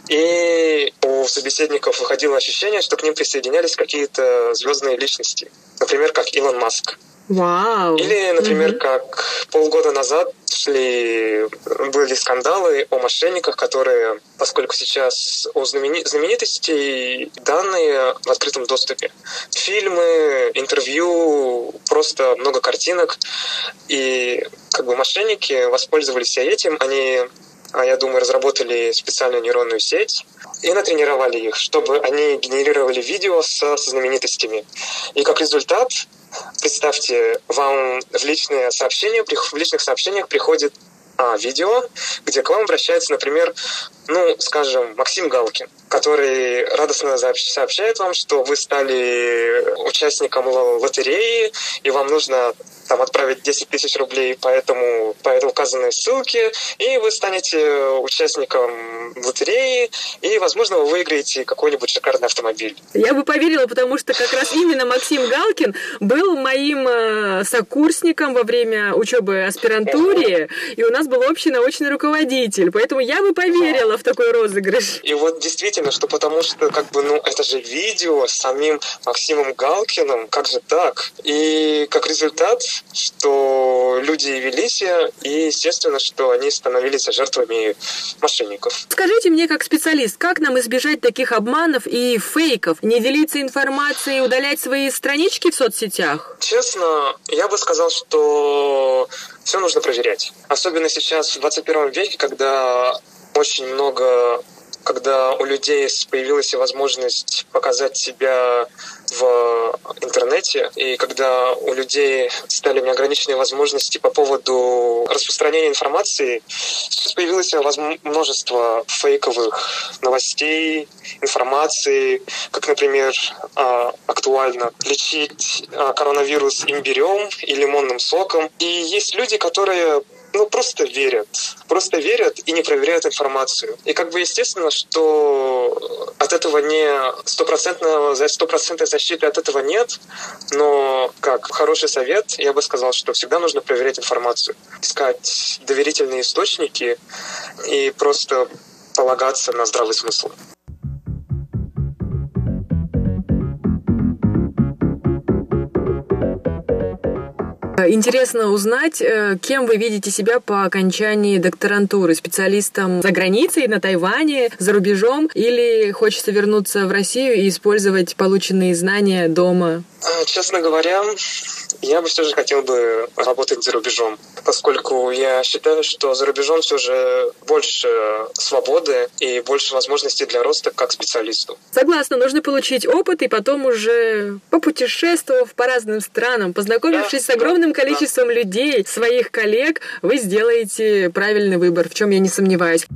и у собеседников выходило ощущение, что к ним присоединялись какие-то звездные личности, например, как Илон Маск. Вау. Или, например, mm-hmm. как полгода назад шли, были скандалы о мошенниках, которые, поскольку сейчас у знамени, знаменитостей данные в открытом доступе. Фильмы, интервью, просто много картинок. И как бы мошенники воспользовались этим. Они, а, я думаю, разработали специальную нейронную сеть, и натренировали их, чтобы они генерировали видео со, со знаменитостями. И как результат Представьте, вам в личные сообщения, в личных сообщениях приходит а, видео, где к вам обращается, например, ну, скажем, Максим Галкин, который радостно сообщает вам, что вы стали участником лотереи, и вам нужно там, отправить 10 тысяч рублей по, этому, по этой указанной ссылке, и вы станете участником лотереи, и, возможно, вы выиграете какой-нибудь шикарный автомобиль. Я бы поверила, потому что как раз именно Максим Галкин был моим э, сокурсником во время учебы аспирантуре, и у нас был общий научный руководитель, поэтому я бы поверила в такой розыгрыш. И вот действительно, что потому что, как бы, ну, это же видео с самим Максимом Галкиным, как же так? И как результат, что люди велись, и, естественно, что они становились жертвами мошенников. Скажите мне, как специалист, как нам избежать таких обманов и фейков? Не делиться информацией, удалять свои странички в соцсетях? Честно, я бы сказал, что все нужно проверять. Особенно сейчас, в 21 веке, когда очень много когда у людей появилась возможность показать себя в интернете, и когда у людей стали неограниченные возможности по поводу распространения информации, сейчас появилось множество фейковых новостей, информации, как, например, а, актуально лечить а, коронавирус имбирем и лимонным соком. И есть люди, которые ну, просто верят. Просто верят и не проверяют информацию. И как бы естественно, что от этого не стопроцентного, стопроцентной защиты от этого нет, но как хороший совет, я бы сказал, что всегда нужно проверять информацию, искать доверительные источники и просто полагаться на здравый смысл. Интересно узнать, э, кем вы видите себя по окончании докторантуры? Специалистом за границей, на Тайване, за рубежом? Или хочется вернуться в Россию и использовать полученные знания дома? А, честно говоря, я бы все же хотел бы работать за рубежом, поскольку я считаю, что за рубежом все же больше свободы и больше возможностей для роста как специалисту. Согласна, нужно получить опыт и потом уже попутешествовав по разным странам, познакомившись да, с огромным количеством да. людей, своих коллег, вы сделаете правильный выбор, в чем я не сомневаюсь.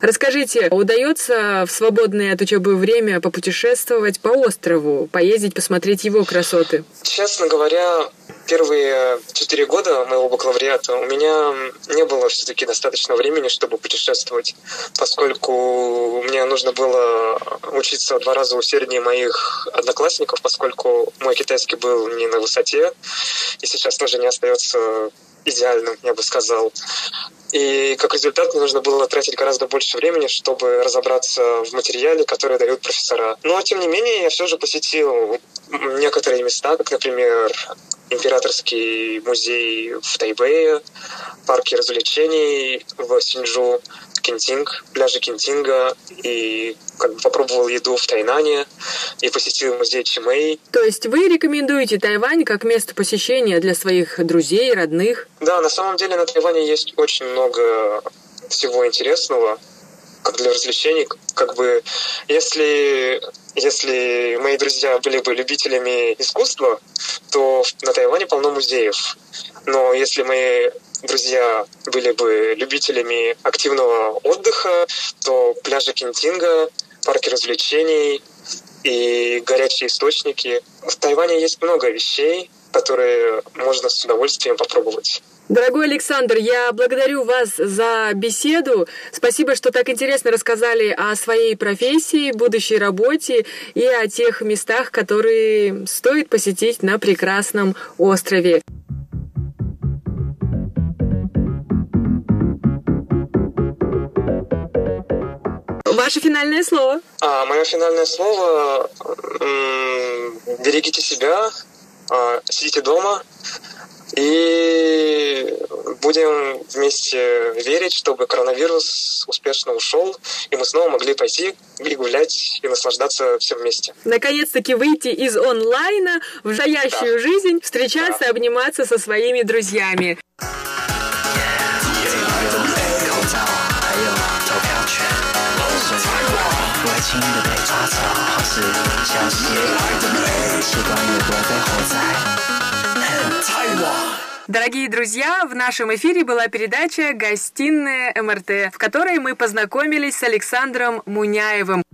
Расскажите, удается в свободное от учебы время попутешествовать по острову, поездить, посмотреть его красоты? Честно говоря, первые четыре года моего бакалавриата у меня не было все-таки достаточно времени, чтобы путешествовать, поскольку мне нужно было учиться в два раза усерднее моих одноклассников, поскольку мой китайский был не на высоте, и сейчас тоже не остается идеальным, я бы сказал. И как результат мне нужно было тратить гораздо больше времени, чтобы разобраться в материале, который дают профессора. Но, тем не менее, я все же посетил некоторые места, как, например, Императорский музей в Тайбэе, парки развлечений в Синджу, Кентинг, пляжи Кентинга, и как бы попробовал еду в Тайнане, и посетил музей Чимэй. То есть вы рекомендуете Тайвань как место посещения для своих друзей, родных? Да, на самом деле на Тайване есть очень много всего интересного как для развлечений, как бы, если, если мои друзья были бы любителями искусства, то на Тайване полно музеев. Но если мои друзья были бы любителями активного отдыха, то пляжи Кентинга, парки развлечений и горячие источники. В Тайване есть много вещей, которые можно с удовольствием попробовать. Дорогой Александр, я благодарю вас за беседу. Спасибо, что так интересно рассказали о своей профессии, будущей работе и о тех местах, которые стоит посетить на прекрасном острове. Ваше финальное слово. А, мое финальное слово берегите себя, а, сидите дома, и будем вместе верить, чтобы коронавирус успешно ушел, и мы снова могли пойти и гулять, и наслаждаться всем вместе. Наконец-таки выйти из онлайна в настоящую да. жизнь, встречаться, да. обниматься со своими друзьями. Дорогие друзья, в нашем эфире была передача «Гостиная МРТ», в которой мы познакомились с Александром Муняевым.